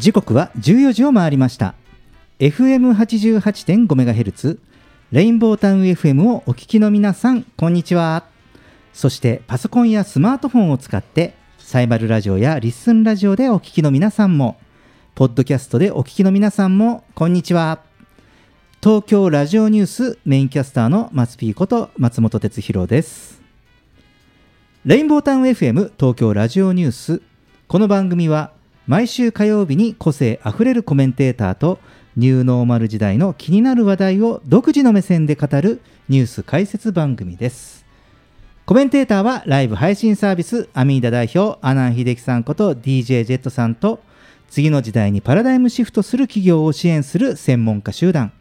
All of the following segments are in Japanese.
時刻は14時を回りました。FM88.5MHz レインボータウン FM をお聞きの皆さんこんにちは。そしてパソコンやスマートフォンを使ってサイバルラジオやリッスンラジオでお聞きの皆さんもポッドキャストでお聞きの皆さんもこんにちは。東京ラジオニュースメインキャスターの松ピーこと松本哲弘です。レインボータウン FM 東京ラジオニュース。この番組は毎週火曜日に個性あふれるコメンテーターとニューノーマル時代の気になる話題を独自の目線で語るニュース解説番組です。コメンテーターはライブ配信サービスアミーダ代表阿南秀樹さんこと DJ ジェットさんと次の時代にパラダイムシフトする企業を支援する専門家集団。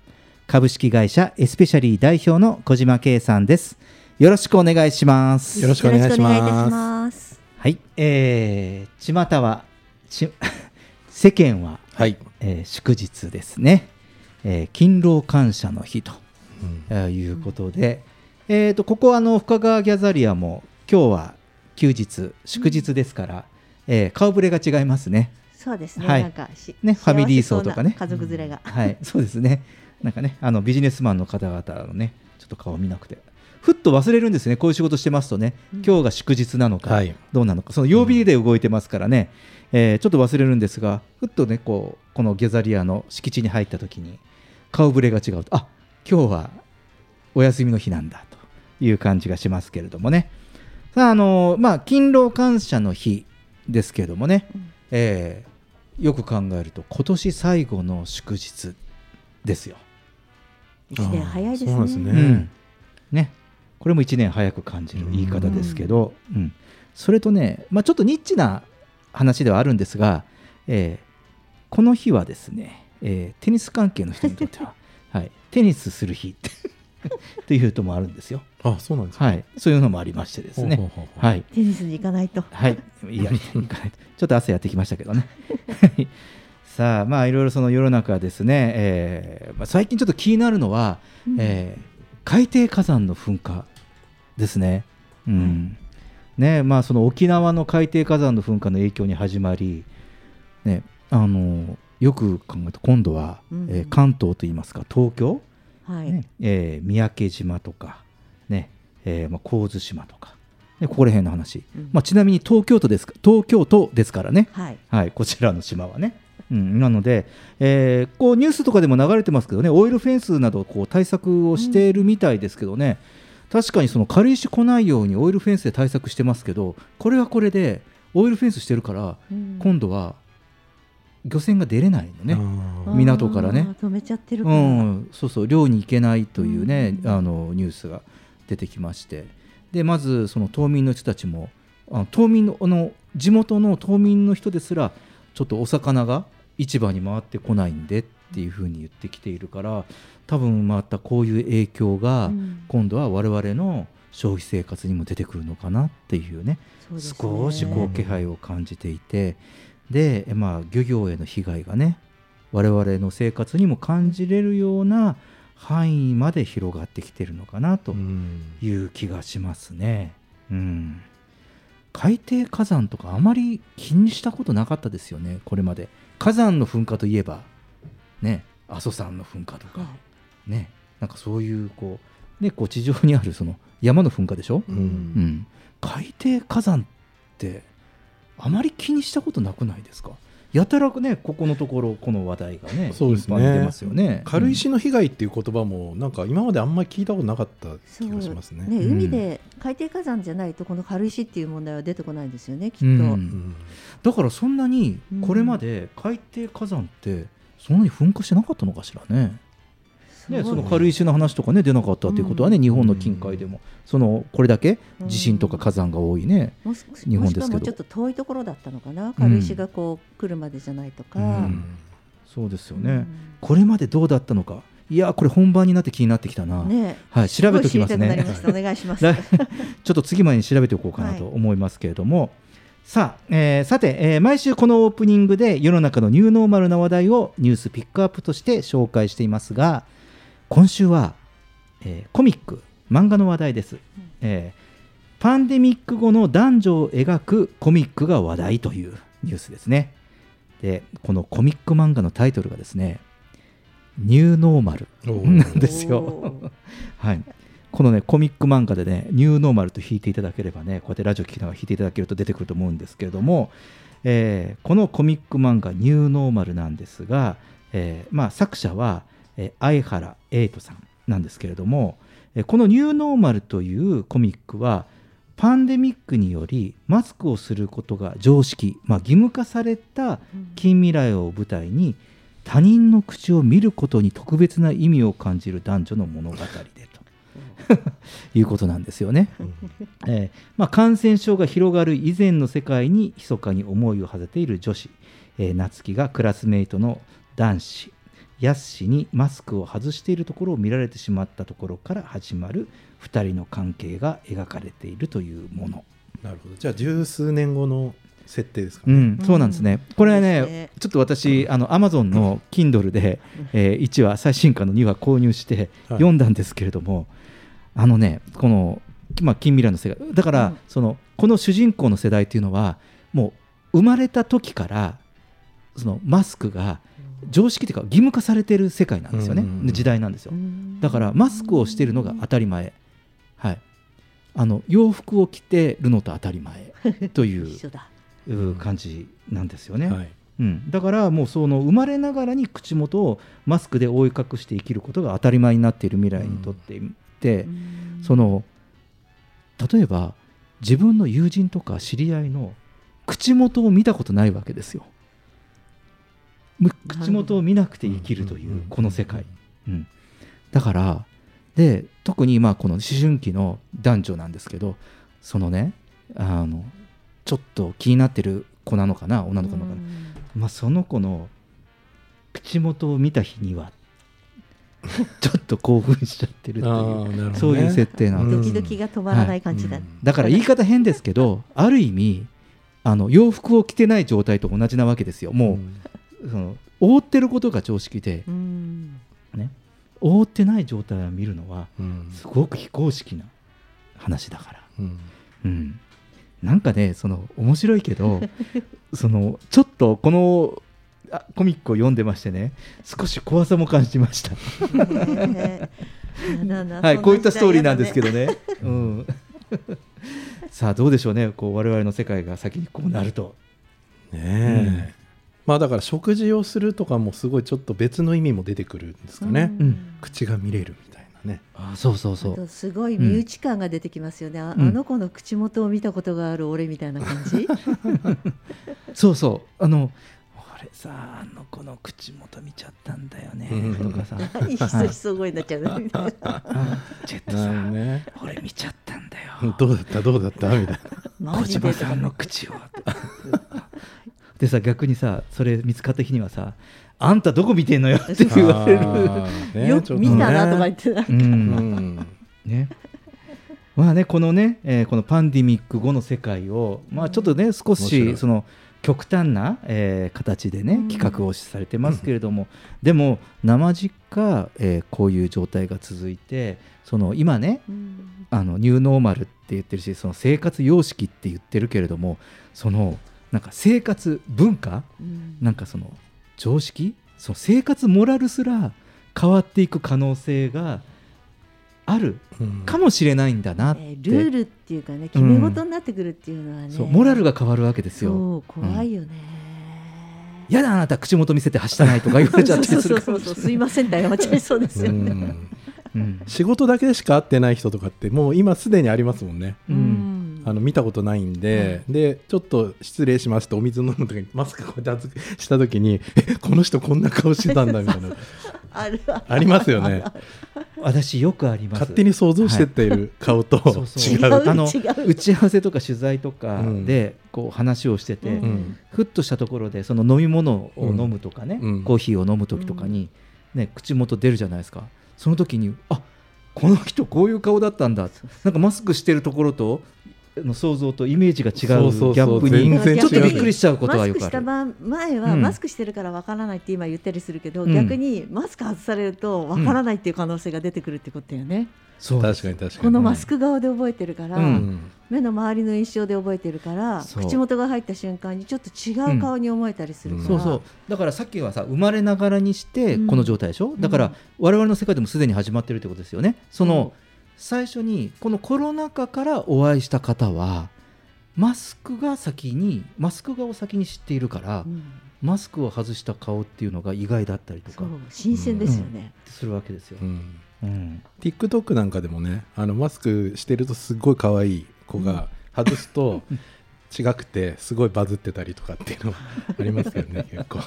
株式会社エスペシャリー代表の小島圭さんです。よろしくお願いします。よろしくお願いします。はい、えー、巷はち世間は、はい。えー祝日ですね、えー勤労感謝の日と、えーいうことで、えー、とここあの深川ギャザリアも今日は休日祝日ですから、えー顔ぶれが違いますね。そうですね、はい。なんかしねファミリー層とかね。家族連れが、はい。そうですね。なんかねあのビジネスマンの方々のねちょっと顔見なくてふっと忘れるんですね。こういう仕事してますとね。今日が祝日なのか、はい。どうなのか。その曜日で動いてますからね、えーちょっと忘れるんですがふっとねこうこのギャザリアの敷地に入った時に顔ぶれが違うとあ今日はお休みの日なんだという感じがしますけれどもね。さああのまあ勤労感謝の日ですけれどもね、えーよく考えると今年最後の祝日ですよ。一年早いですね。ね。これも1年早く感じる言い方ですけど、うん。それとね、まあ、ちょっとニッチな話ではあるんですが、えーこの日はですね、えーテニス関係の人にとっては、はい、テニスする日って っていうともあるんですよ、あ、そうなんですか？はい、そういうのもありましてですね。ほうほうほうほう。はい。テニスに行かないと。はい、いや、いかない。ちょっと朝やってきましたけどね。さあ、まあ、いろいろその世の中ですね、えーまあ、最近ちょっと気になるのは、えー海底火山の噴火ですね。うん。ねまあ、その沖縄の海底火山の噴火の影響に始まり、ね、あのよく考えると今度は、うん。えー関東といいますか東京、はい、ねえー三宅島とか、ねえーまあ、神津島とか、ね、ここら辺の話、うん。まあ、ちなみに東京都ですか東京都ですからね、はい。はい、こちらの島はね。うん、なので、えーこうニュースとかでも流れてますけどね、オイルフェンスなどこう対策をしているみたいですけどね、確かにその軽石来ないようにオイルフェンスで対策してますけど、これはこれで、オイルフェンスしてるから、うん。今度は漁船が出れないのね。あ港からね。止めちゃってるうん、そうそう漁に行けないというね、うん。あのニュースが出てきまして。でまずその島民の人たちもあ島民のあの地元の島民の人ですらちょっとお魚が市場に回ってこないんでっていうふうに言ってきているから多分またこういう影響がうん今度は我々の消費生活にも出てくるのかなっていうねそうね少しこう気配を感じていてで、まあ、漁業への被害がね我々の生活にも感じれるような範囲まで広がってきてるのかなという気がしますね。うん、海底火山とかあまり気にしたことなかったですよねこれまで。火山の噴火といえばね阿蘇山の噴火とか、ねなんかそういうこう,、ね、こう地上にあるその山の噴火でしょ、ううんん、海底火山ってあまり気にしたことなくないですか？やたらねここのところこの話題がねそうですね。ますよね。軽石の被害っていう言葉もなんか今まであんまり聞いたことなかった気がしますね。ね、うん。海で海底火山じゃないとこの軽石っていう問題は出てこないんですよねきっと、うん。うんだからそんなにこれまで海底火山ってそんなに噴火してなかったのかしらね。ね、その軽石の話とかね出なかったということはね、うん。日本の近海でも。そのこれだけ地震とか火山が多いね、日本ですけど。ちょっと遠いところだったのかな軽石がこう来るまでじゃないとか、うん。そうですよね、うんこれまでどうだったのか。いやーこれ本番になって気になってきたな、ね。はい調べておきますね。ました。お願いします。来 ちょっと次までに調べておこうかなと思いますけれども、さあ、えーさて、えー毎週このオープニングで世の中のニューノーマルな話題をニュースピックアップとして紹介していますが今週は、えーコミック漫画の話題です、えーパンデミック後の男女を描くコミックが話題というニュースですね。でこのコミック漫画のタイトルがですねニューノーマルなんですおよ はい、このねコミック漫画でねニューノーマルと弾いていただければねこうやってラジオ聞きながら弾いていただけると出てくると思うんですけれども、えーこのコミック漫画ニューノーマルなんですが、えーまあ、作者は、えー相原エイトさんなんですけれども、えーこのニューノーマルというコミックはパンデミックによりマスクをすることが常識、まあ、義務化された近未来を舞台に他人の口を見ることに特別な意味を感じる男女の物語でということなんですよね。えーまあ、感染症が広がる以前の世界に密かに思いを馳せている女子、えー夏希がクラスメイトの男子ヤス氏にマスクを外しているところを見られてしまったところから始まる2人の関係が描かれているというもの。なるほど。じゃあ十数年後の設定ですかね、うん、そうなんですね。これはね、ちょっと私、あの Amazon の Kindle で、えー1話、最新刊の2話購入してはい。読んだんですけれども、あのね、この、まあ、近未来の世界、だから、うん。そのこの主人公の世代っていうのは、もう生まれた時から、そのマスクが常識というか義務化されている世界なんですよね、うんうんうん。時代なんですよ。だからマスクをしているのが当たり前、はい、あの洋服を着てるのと当たり前 という一緒だ。いう感じなんですよね、はい。うん、だからもうその生まれながらに口元をマスクで覆い隠して生きることが当たり前になっている未来にとっていて、その例えば自分の友人とか知り合いの口元を見たことないわけですよ。む口元を見なくて生きるというんうんううん。この世界、うん、だからで特にまあこの思春期の男女なんですけどそのねあのちょっと気になってる子なのかな女の子なのかな、まあ、その子の口元を見た日には ちょっと興奮しちゃってるっていうね。そういう設定なんです、うん。ドキドキが止まらない感じだ、うん。だから言い方変ですけどある意味あの洋服を着てない状態と同じなわけですよ。もう、その覆ってることが常識で、うん。ね、覆ってない状態を見るのはうん。すごく非公式な話だから、うん。うん、なんかねその面白いけど そのちょっとこのあコミックを読んでましてね少し怖さも感じました。はい、こういったストーリーなんですけどどね。うん、さあどうでしょうね、こう我々の世界が先にこうなると。ねえ、まあだから食事をするとかもすごいちょっと別の意味も出てくるんですかね、うん。口が見れるみたいなね。あそうそうそう。すごい身内感が出てきますよね、あうん。あの子の口元を見たことがある俺みたいな感じ？そうそう。あの、俺さ、あの子の口元見ちゃったんだよね。うん。とかさ。ひそひそ声になっちゃうみたいなあジェットなさん、ね。俺見ちゃったんだよ。どうだった？どうだった？みたいな。マ小島さんの口を。でさ、逆にさ、それ見つかった日にはさ、あんたどこ見てんのよって言われる。ねよく見たなとか言ってた、う。うん。んね。まあね、このね、えーこのパンデミック後の世界を、まあちょっとね、少しその極端な、えー形でねうん。企画をされてますけれども、でも生実家、えーこういう状態が続いてその今ねうん。あのニューノーマルって言ってるしその生活様式って言ってるけれどもそのなんか生活文化うん。なんかその常識その生活モラルすら変わっていく可能性があるうん。かもしれないんだなって、えールールっていうかね決め事になってくるっていうのはね、そうモラルが変わるわけですよ。そう怖いよね、やだあなた口元見せてはしたないとか言われちゃったりするかそうもしれないそうそうすいませんって謝っちゃいそうですよ。ね、うん。うん。仕事だけでしか会ってない人とかってもう今すでにありますもんね。うんあの見たことないんで、でちょっと失礼しますとお水飲む時にマスクこうやって外した時にえ この人こんな顔してたんだみたいな。あるあありますよね。私よくあります。勝手に想像してっている顔とそうそう。違う、あの違う。打ち合わせとか取材とかでこう話をしてて、うん。うんふっとしたところでその飲み物を飲むとかね、うん。コーヒーを飲む時とかに、ね、口元出るじゃないですか。その時にあこの人こういう顔だったんだ。なんかマスクしてるところとの想像とイメージが違うギャップ全にちょっとびっくりしちゃうことはマスよくある。クした場前は、うん。マスクしてるからわからないって今言ったりするけど、うん。逆にマスク外されるとわからないっていう可能性が出てくるってことだよね、そう確かに確かに。このマスク側で覚えてるから、ううん。ん目の周りの印象で覚えてるから口元が入った瞬間にちょっと違う顔に思えたりするから、そうそう。だからさっきはさ生まれながらにしてうんこの状態でしょ、だから我々の世界でもすでに始まってるってことですよね。その、うん最初にこのコロナ禍からお会いした方はマスクが先にマスク画を先に知っているから、うん。マスクを外した顔っていうのが意外だったりとか。新鮮ですよね、するわけですよ。うん。うん、TikTok なんかでもねあのマスクしてるとすっごい可愛い子が外すと違くてすごいバズってたりとかっていうの ありますよね結構。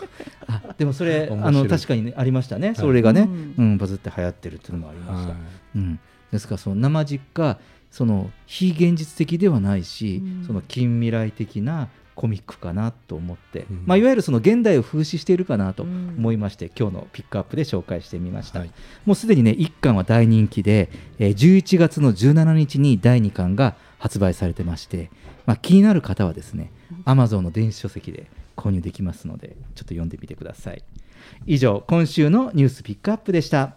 あでもそれあの確かに、ね、ありましたね、それがね、ううんバズって流行ってるっていうのもありました。はい。うん、ですからその生実家その非現実的ではないし、うん。その近未来的なコミックかなと思って、うん。まあ、いわゆるその現代を風刺しているかなとうん。思いまして、今日のピックアップで紹介してみました、はい。もうすでにね1巻は大人気で、えー11月の17日に第2巻が発売されてまして、まあ、気になる方はですね Amazon の電子書籍で購入できますのでちょっと読んでみてください。以上今週のニュースピックアップでした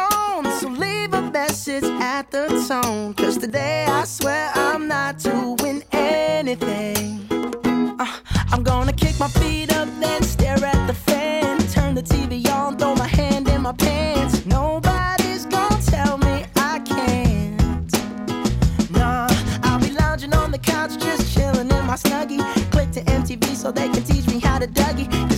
message at the tone. Cause today I swear I'm not doing anything. Uh, I'm gonna kick my feet up, then stare at the fan. Turn the TV on, throw my hand in my pants. Nobody's gonna tell me I can't. Nah, I'll be lounging on the couch, just chilling in my snuggie. Click to MTV so they can teach me how to Dougie.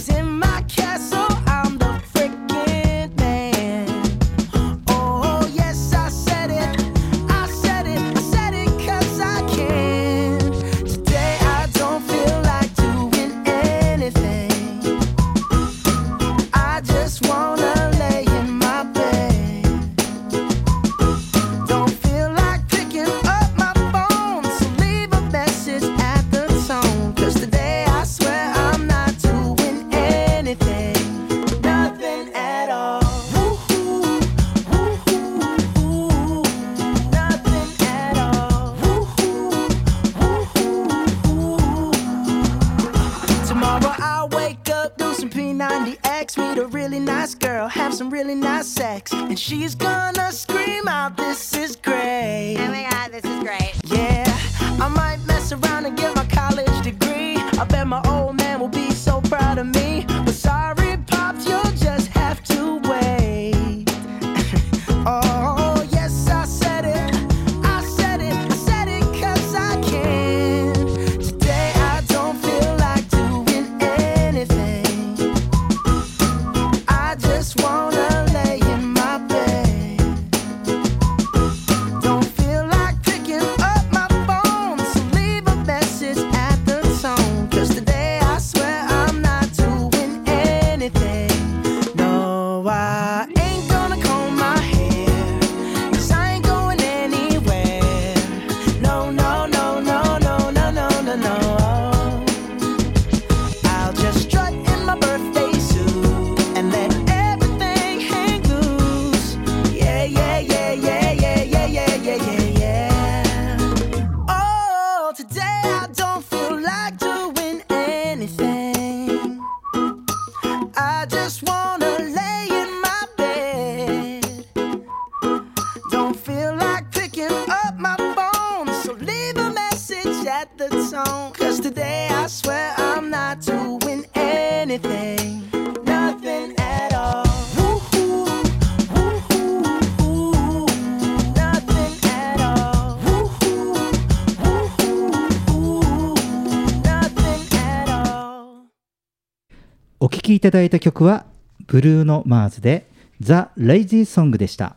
ただいた曲はブルーノ・マーズで「ザ・レイジー・ソング」でした。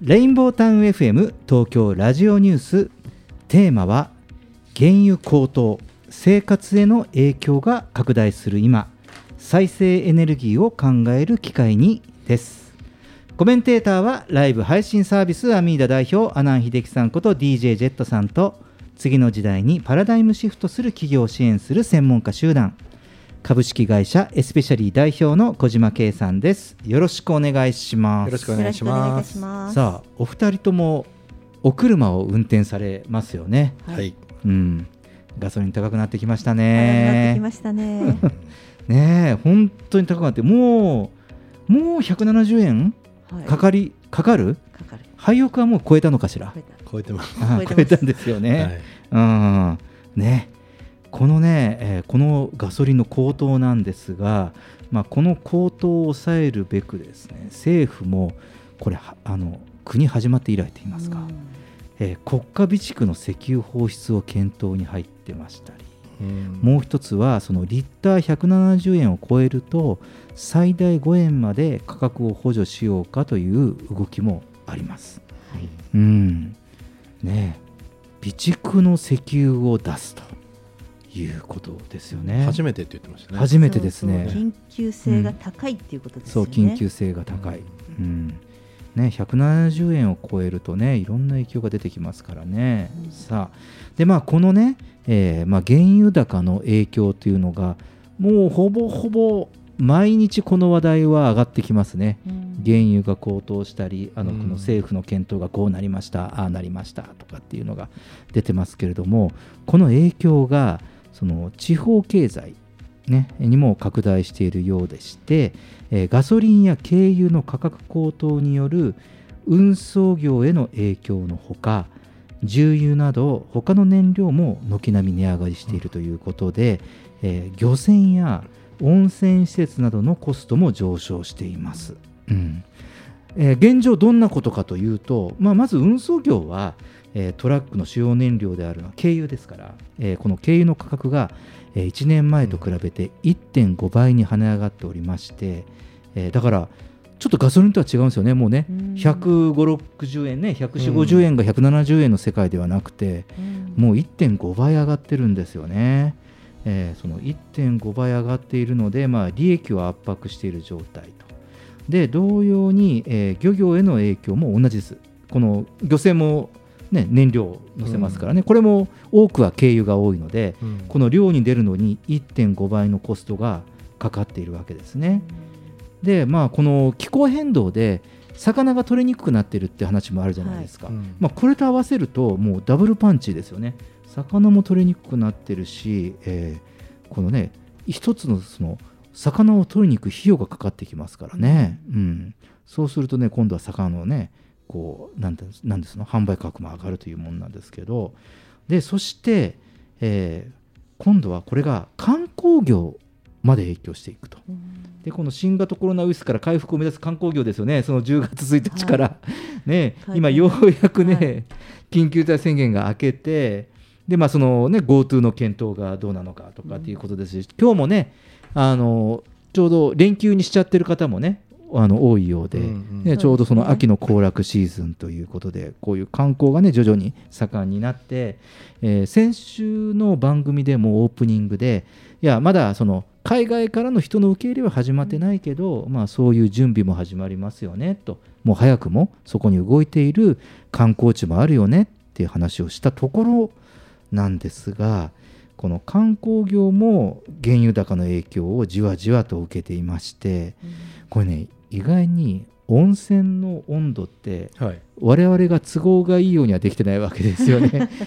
レインボータウン FM 東京ラジオニュース。テーマは原油高騰生活への影響が拡大する今再生エネルギーを考える機会にです。コメンテーターはライブ配信サービスアミーダ代表阿南秀樹さんこと DJ ジェットさんと次の時代にパラダイムシフトする企業を支援する専門家集団。株式会社エスペシャリー代表の小島圭さんです。よろしくお願いします。よろしくおよ願いします。さあお二人ともお車を運転されますよね。はい。うん。ガソリン高くなってきました早くなってきねましたね。ねえ本当に高くなってもうもう170円はい。かかりかかる。廃屋はもう超えたのかしら？超えてます。あ超えたんですよね、はい。うん。ね。このね、えーこのガソリンの高騰なんですが、まあ、この高騰を抑えるべくですね政府もこれはあの国始まって以来と言いますか、えー国家備蓄の石油放出を検討に入ってましたりうん。もう一つはそのリッター170円を超えると最大5円まで価格を補助しようかという動きもあります。はい。うん。ねえ。備蓄の石油を出すということですよね。初めてって言ってましたね。初めてですね。そうそう。緊急性が高いっていうことですそう。緊急性が高い、うん。ね、170円を超えるとねいろんな影響が出てきますからね、うん。さあ。でまあこのね、えーまあ、原油高の影響というのがもうほぼほぼ毎日この話題は上がってきますね。うん。原油が高騰したりあのうん。この政府の検討がこうなりました、ああなりましたとかっていうのが出てますけれどもこの影響がその地方経済、ね、にも拡大しているようでして、えーガソリンや軽油の価格高騰による運送業への影響のほか重油など他の燃料も軒並み値上がりしているということで、えー漁船や温泉施設などのコストも上昇しています。うん。えー現状どんなことかというと、まあ、まず運送業は、えートラックの主要燃料であるのは軽油ですから、えーこの軽油の価格が、えー1年前と比べて1.5倍に跳ね上がっておりまして、えーだからちょっとガソリンとは違うんですよね。もうねうん。15060円ね14050円が170円の世界ではなくて、うん。もう1.5倍上がってるんですよね。えーその1.5倍上がっているので、まあ、利益を圧迫している状態と。で同様に、えー漁業への影響も同じです。この漁船も、ね、燃料を乗せますからね、これも多くは軽油が多いので、うんこの漁に出るのに1.5倍のコストがかかっているわけですね。で、まあ、この気候変動で魚が取れにくくなっているって話もあるじゃないですか。うんまあ、これと合わせるともうダブルパンチですよね魚も取れにくくなってるし、えーこのね一つのその魚を取りに行く費用がかかってきますからね、うん、そうするとね今度は魚のねこうなんてなんですの販売価格も上がるというものなんですけど。でそして、えー今度はこれが観光業まで影響していくと。でこの新型コロナウイルスから回復を目指す観光業ですよね、その10月1日から、ねはい。今、ようやくね、はい。緊急事態宣言が明けて、でまあそのね、GoTo の検討がどうなのかとかっていうことですし、今日もねあの、ちょうど連休にしちゃってる方もね、あの多いようで、うんうん。ね、ちょうどその秋の行楽シーズンということで、こういう観光がね、徐々に盛んになって、えー先週の番組でもオープニングで、いや、まだその海外からの人の受け入れは始まってないけど、まあ、そういう準備も始まりますよねと、もう早くもそこに動いている観光地もあるよねっていう話をしたところなんですが、この観光業も原油高の影響をじわじわと受けていまして、これね意外に温泉の温度ってはい。我々が都合がいいようにはできてないわけですよね。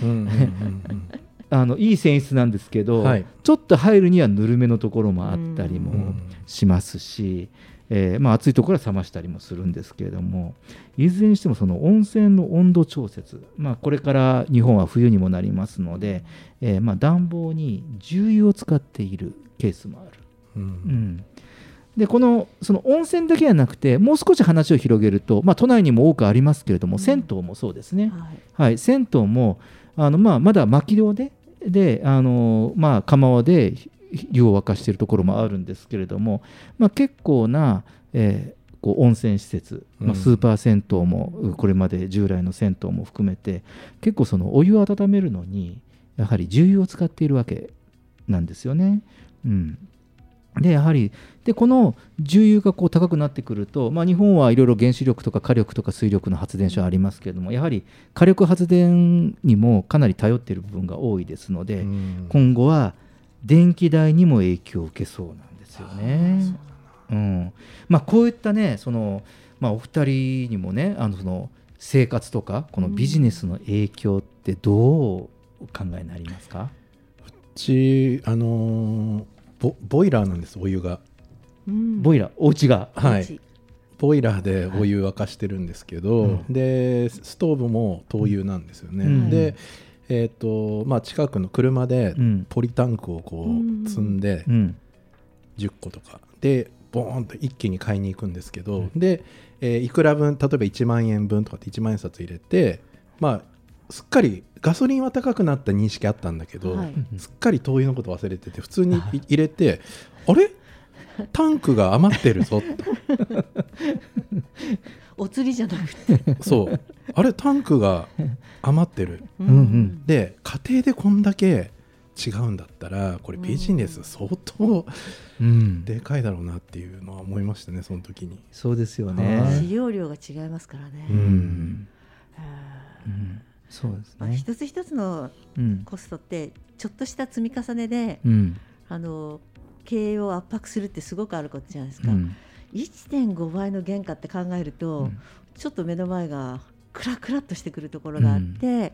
あのいい泉質なんですけど、はい。ちょっと入るにはぬるめのところもあったりうん。もしますし、えーまあ、暑いところは冷ましたりもするんですけれどもいずれにしてもその温泉の温度調節、まあ、これから日本は冬にもなりますので、えーまあ、暖房に重油を使っているケースもある。うん。うん。でこのその温泉だけじゃなくてもう少し話を広げると、まあ、都内にも多くありますけれども、銭湯もそうですね、はい。はい、銭湯もあの、まあ、まだ薪炉でであの、まあ、釜輪で湯を沸かしているところもあるんですけれども、まあ、結構な、えーこう温泉施設、まあ、うん。スーパー銭湯も、これまで従来の銭湯も含めて結構そのお湯を温めるのにやはり重油を使っているわけなんですよね。うん、でやはりでこの重油がこう高くなってくると、まあ、日本はいろいろ原子力とか火力とか水力の発電所ありますけれどもやはり火力発電にもかなり頼っている部分が多いですので、うん。今後は電気代にも影響を受けそうなんですよね。うんまあ、こういったねその、まあ、お二人にもねあのその生活とかこのビジネスの影響ってどうお考えになりますか、うちあのーボボイラーなんですお湯が。うん。ボイラーお家が。はい。ボイラーでお湯沸かしてるんですけど、うん。でストーブも灯油なんですよね、うん。でえっ、とまあ近くの車でうん。ポリタンクをこう積んでうん。10個とか。でボーンと一気に買いに行くんですけど、うんで、えーいくら分例えば1万円分とかって1万円札入れてまあすっかりガソリンは高くなった認識あったんだけど、はい。すっかり灯油のこと忘れてて普通にい。入れてあれ？タンクが余ってるぞって お釣りじゃなくて、そうあれタンクが 余ってる。ううんうん。で家庭でこんだけ違うんだったらこれビジネス相当うん、でかいだろうなっていうのは思いましたねその時に。そうですよはね。使用量が違いますからね。ううん。んうん。そうですまあ、ね。一つ一つのうん。コストってちょっとした積み重ねで、うん。あの経営を圧迫するってすごくあることじゃないですか、うん。1.5倍の原価って考えると、うん。ちょっと目の前がクラクラっとしてくるところがあって、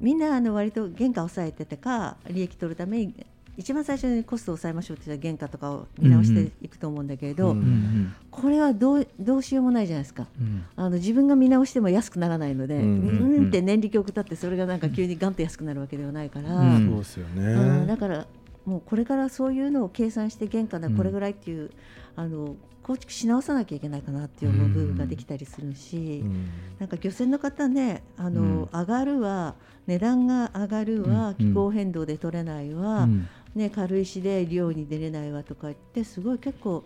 みんなあの割と原価を抑えててか利益取るために一番最初にコストを抑えましょうって言ったら原価とかを見直していくと思うんだけれど、うんうんうんこれはどうどうしようもないじゃないですか。うんあの自分が見直しても安くならないので、ううんん、うんうんって年利曲たってそれがなんか急にガンと安くなるわけではないから、うんそうですようんね。だからもうこれからそういうのを計算して原価なうんこれぐらいっていう、あの構築し直さなきゃいけないかなっていう思う部分ができたりするし、うん。なんか漁船の方ねあの、うん。上がるは値段が上がるは、うん。気候変動で取れないは、うん。ね、軽石で漁に出れないわとか言ってすごい結構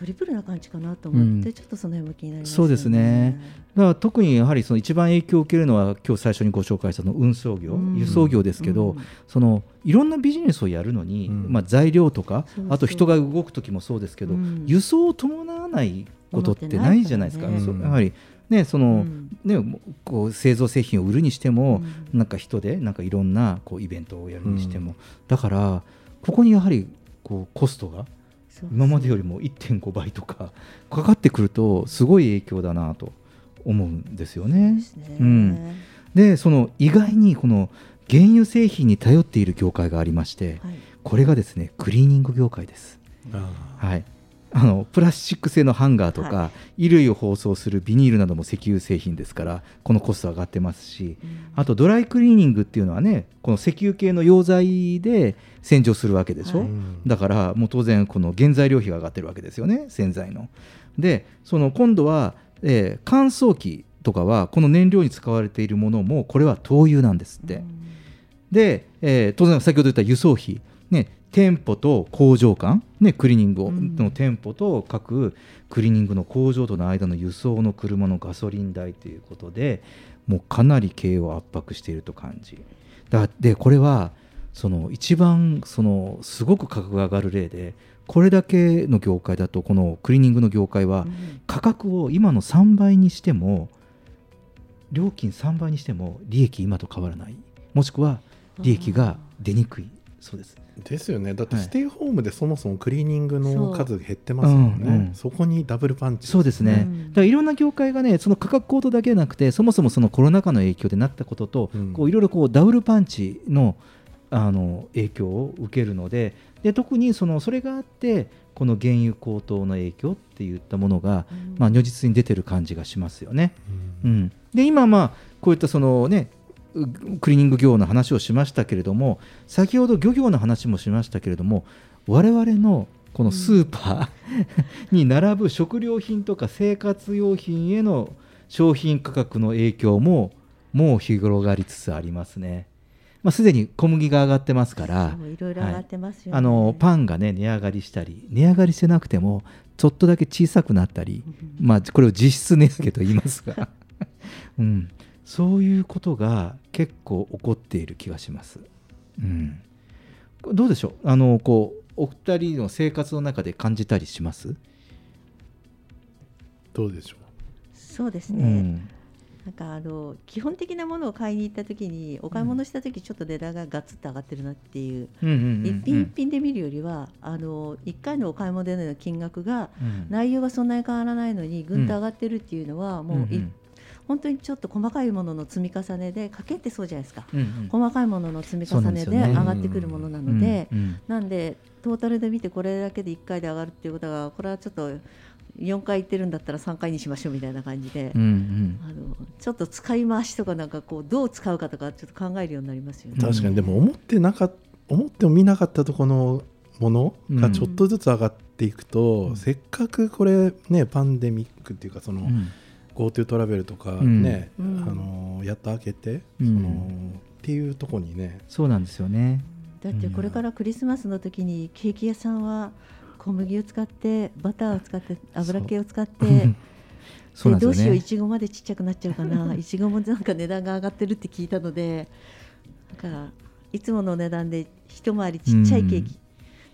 トリプルな感じかなと思って、うん。ちょっとその辺も気になりますそうですね。だから特にやはりその一番影響を受けるのは今日最初にご紹介したの運送業、うん。輸送業ですけど、うん。そのいろんなビジネスをやるのに、うん。まあ、材料とかあと人が動く時もそうですけど、うん。輸送を伴わないことってないじゃないですか。からね。やはりねその、うん。ね、こう製造製品を売るにしても、うん。なんか人でなんかいろんなこうイベントをやるにしても、うん。だからここにやはりこうコストが今までよりも1.5倍とか かかってくるとすごい影響だなと思うんですよね。ですね。うん。でその意外にこの原油製品に頼っている業界がありましてはい。これがですねクリーニング業界です。あはい、あのプラスチック製のハンガーとか、は衣類を包装するビニールなども石油製品ですからこのコスト上がってますしあとドライクリーニングっていうのはねこの石油系の溶剤で洗浄するわけでしょ、はい。だからもう当然この原材料費が上がってるわけですよね洗剤の。でその今度は、えー乾燥機とかはこの燃料に使われているものもこれは灯油なんですって。で、えー当然先ほど言った輸送費、ね、店舗と工場間、ね、クリーニングうん。の店舗と各クリーニングの工場との間の輸送の車のガソリン代ということでもうかなり経営を圧迫していると感じ。だでこれはその一番そのすごく価格が上がる例でこれだけの業界だとこのクリーニングの業界はうん。価格を今の3倍にしても料金3倍にしても利益今と変わらない。もしくは利益が出にくい。そうですですよね。だってはい。ステイホームでそもそもクリーニングの数が減ってますもんね、そううんうん。そこにダブルパンチ。そうですね、うん。だからいろんな業界がねその価格高騰だけじゃなくてそもそもそのコロナ禍の影響でなったことと、うん。こういろいろこうダブルパンチのあの影響を受けるのでで特にそのそれがあってこの原油高騰の影響っていったものが、まあ、如実に出てる感じがしますよね。うん、で今まあこういったそのねうクリーニング業の話をしましたけれども先ほど漁業の話もしましたけれども我々のこのスーパー に並ぶ食料品とか生活用品への商品価格の影響ももう広がりつつありますね。まあ、すでに小麦が上がってますからいろいろ上がってますよね。はいあのパンがね値上がりしたり値上がりしてなくてもちょっとだけ小さくなったり、まあ、これを実質値上げと言いますが、うん、そういうことが結構起こっている気がします。うん、どうでしょう？あのこうお二人の生活の中で感じたりします？どうでしょそうですね、うん。なんかあの基本的なものを買いに行った時にお買い物した時ちょっと値段がガツッと上がってるなっていう,、一品一品で見るよりはあの1回のお買い物での金額が、うん。内容がそんなに変わらないのにぐんと上がってるっていうのは、もうい、うんうん本当にちょっと細かいものの積み重ねで家計ってそうじゃないですか、うんうん。細かいものの積み重ねで上がってくるものなので、うんうん。なんでトータルで見てこれだけで1回で上がるっていうことがこれはちょっと4回行ってるんだったら3回にしましょうみたいな感じで、うんうん。あのちょっと使い回しとかなんかこうどう使うかとかちょっと考えるようになりますようね。確かに。でも思ってなかっ思っても見なかったとこのものがちょっとずつ上がっていくと、せっかくこれねパンデミックっていうかその、うん GoTo トラベルとかね、うん。あのやっと開けて、うん。そのっていうとこにね。そうなんですよね。だってこれからクリスマスの時にケーキ屋さんは小麦を使ってバターを使って油系を使ってそう。なんですよね。どうしよういちごまでちっちゃくなっちゃうかな。いちごもなんか値段が上がってるって聞いたのでなんかいつもの値段で一回りちっちゃいケーキ、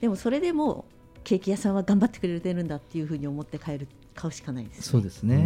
でもそれでもケーキ屋さんは頑張ってくれてるんだっていうふうに思って買える買うしかないです、そうですね。ううん。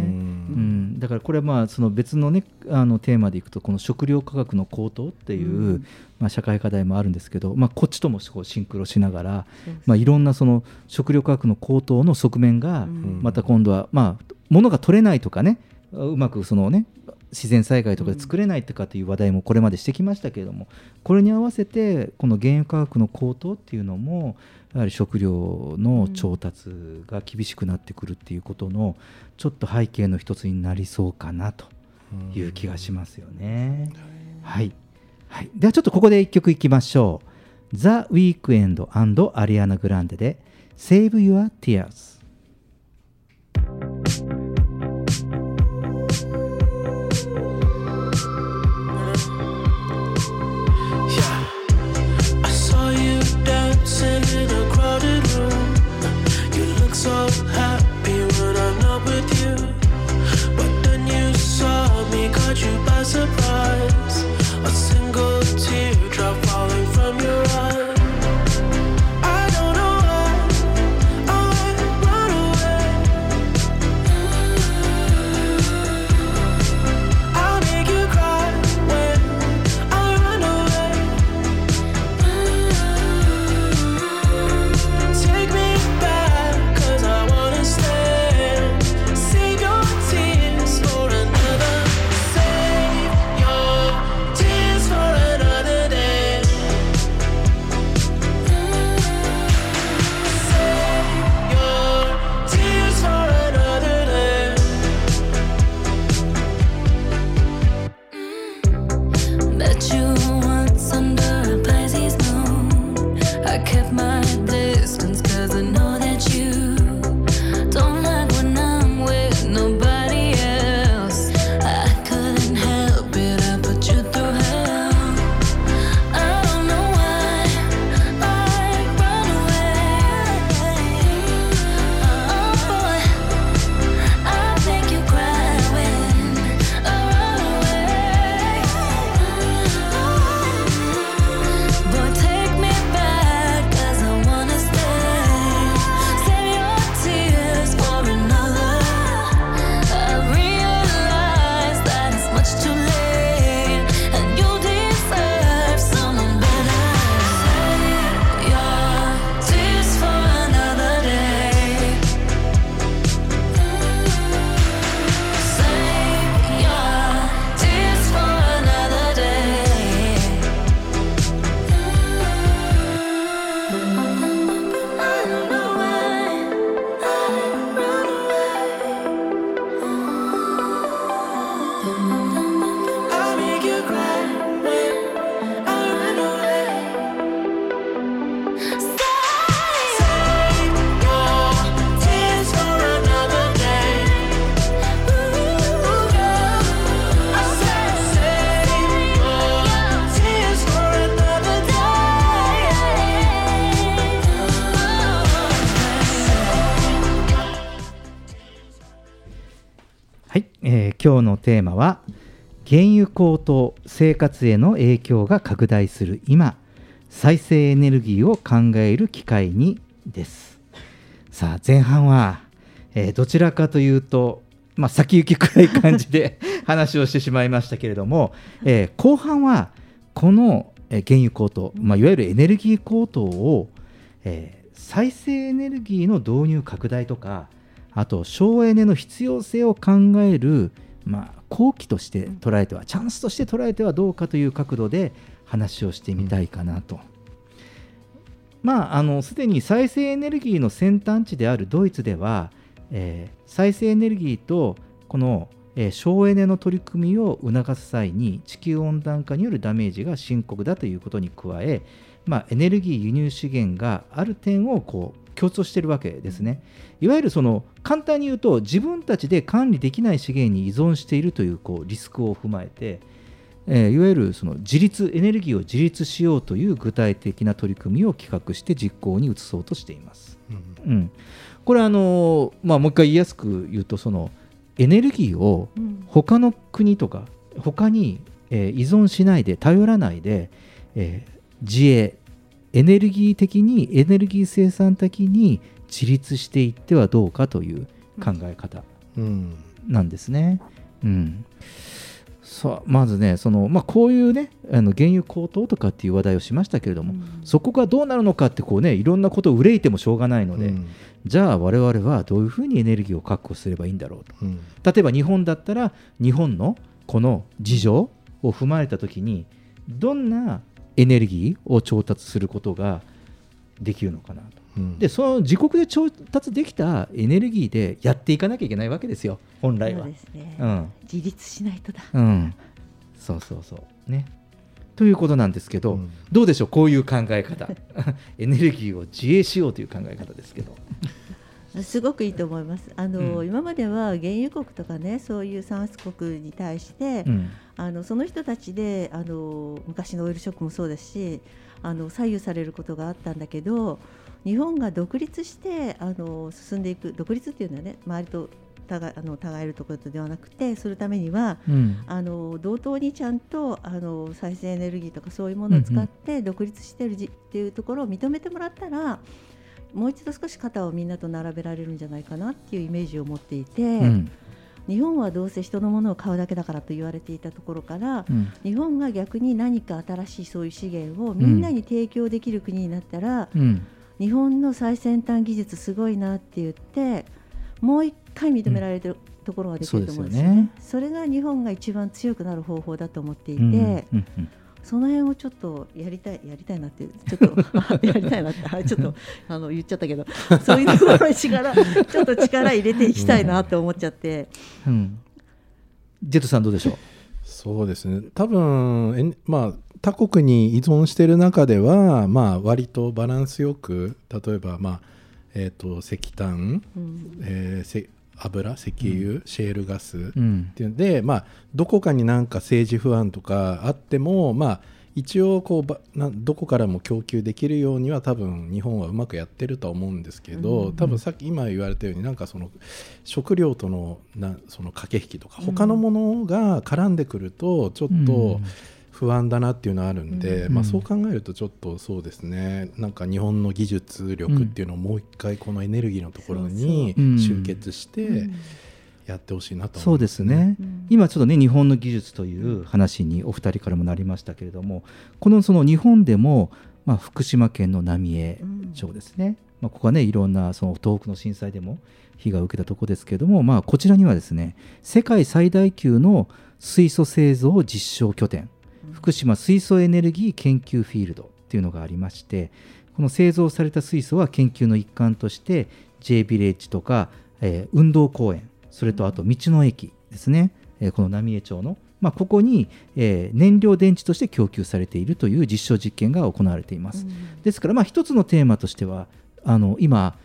ん、だからこれはまあその別のねあのテーマでいくとこの食料価格の高騰っていう、うん。まあ社会課題もあるんですけど、まあこっちともこうシンクロしながら、まあいろんなその食料価格の高騰の側面がうん。また今度はまあ物が取れないとかね、うまくそのね自然災害とかで作れないとかっていう話題もこれまでしてきましたけれども、これに合わせてこの原油価格の高騰っていうのもやはり食料の調達が厳しくなってくるっていうことのちょっと背景の一つになりそうかなという気がしますよね。はい、はい、ではちょっとここで一曲いきましょう。ザ・ウィークエンドアリアナ・グランデで Save Your Tears。生活への影響が拡大する今再生エネルギーを考える機会にです。さあ前半は、えーどちらかというと、まあ、先行き暗い感じで 話をしてしまいましたけれども、えー後半はこの、原油高騰、まあ、いわゆるエネルギー高騰を、えー再生エネルギーの導入拡大とかあと省エネの必要性を考える、まあ、好機として捉えてはチャンスとして捉えてはどうかという角度で話をしてみたいかなと。まあ、あのすでに再生エネルギーの先端地であるドイツでは、えー再生エネルギーとこの、えー省エネの取り組みを促す際に地球温暖化によるダメージが深刻だということに加え、まあ、エネルギー輸入資源がある点をこう共通しているわけですね。いわゆるその簡単に言うと自分たちで管理できない資源に依存しているというこうリスクを踏まえて、えーいわゆるその自立エネルギーを自立しようという具体的な取り組みを企画して実行に移そうとしています。うん、これはあの、まあ、もう一回言いやすく言うとそのエネルギーをうん他の国とか他に、えー依存しないで頼らないで、えー自衛エネルギー的にエネルギー生産的に自立していってはどうかという考え方うん。なんですね。うん。さあまずねその、まあ、こういうねあの原油高騰とかっていう話題をしましたけれども、そこがどうなるのかってこうねいろんなことを憂いてもしょうがないので、うん。じゃあ我々はどういうふうにエネルギーを確保すればいいんだろうと。うん。例えば日本だったら日本のこの事情を踏まえた時にどんなエネルギーを調達することができるのかなと。うんでその自国で調達できたエネルギーでやっていかなきゃいけないわけですよ本来はそう。ですね、うん自立しないとだ。うん、そうそうそうね。ということなんですけど、うんどうでしょう？こういう考え方 エネルギーを自衛しようという考え方ですけど。すごくいいと思います。あの、うん今までは原油国とかね、そういう産出国に対して、うんあのその人たちであの昔のオイルショックもそうですし、あの左右されることがあったんだけど、日本が独立してあの進んでいく独立っていうのはね、周りと互いあの互えるところではなくて、するためには。うんあの同等にちゃんとあの再生エネルギーとかそういうものを使って独立してるじっていうところを認めてもらったらもう一度少し肩をみんなと並べられるんじゃないかなっていうイメージを持っていて、うん。日本はどうせ人のものを買うだけだからと言われていたところから、うん。日本が逆に何か新しいそういう資源をみんなに提供できる国になったら、うん。日本の最先端技術すごいなって言ってもう一回認められるところができると思うんですよね。それが日本が一番強くなる方法だと思っていて、その辺をちょっとやりたいやりたいなってちょっと やりたいなってはい ちょっとあの言っちゃったけど そういうところに力ちょっと力入れていきたいなって思っちゃって。うん。ジェットさんどうでしょう？そうですね。多分えんまあ他国に依存している中ではまあ割とバランスよく例えばまあえー、と石炭、うん。えーせ油石油、シェールガス、うん。っていうんで、まあ、どこかになんか政治不安とかあっても、まあ、一応こうどこからも供給できるようには多分日本はうまくやってるとは思うんですけど、うん多分さっき今言われたようになんかその食料とのなその駆け引きとか他のものが絡んでくるとちょっと不安だなっていうのはあるんで、うんまあ、そう考えるとちょっとそうですね。なんか日本の技術力っていうのをもう一回このエネルギーのところに集結してうん。やってほしいなとそうで思いますすね、うん。今ちょっとね日本の技術という話にお二人からもなりましたけれどもこのその日本でも、まあ、福島県の浪江町ですね、まあ、ここはねいろんなその東北の震災でも被害を受けたところですけれども、まあ、こちらにはですね世界最大級の水素製造実証拠点福島水素エネルギー研究フィールドっていうのがありましてこの製造された水素は研究の一環として J ビレッジとか、えー運動公園それとあと道の駅ですね、えーこの浪江町の、まあ、ここに、えー燃料電池として供給されているという実証実験が行われています。ですから、まあ、一つのテーマとしてはあの今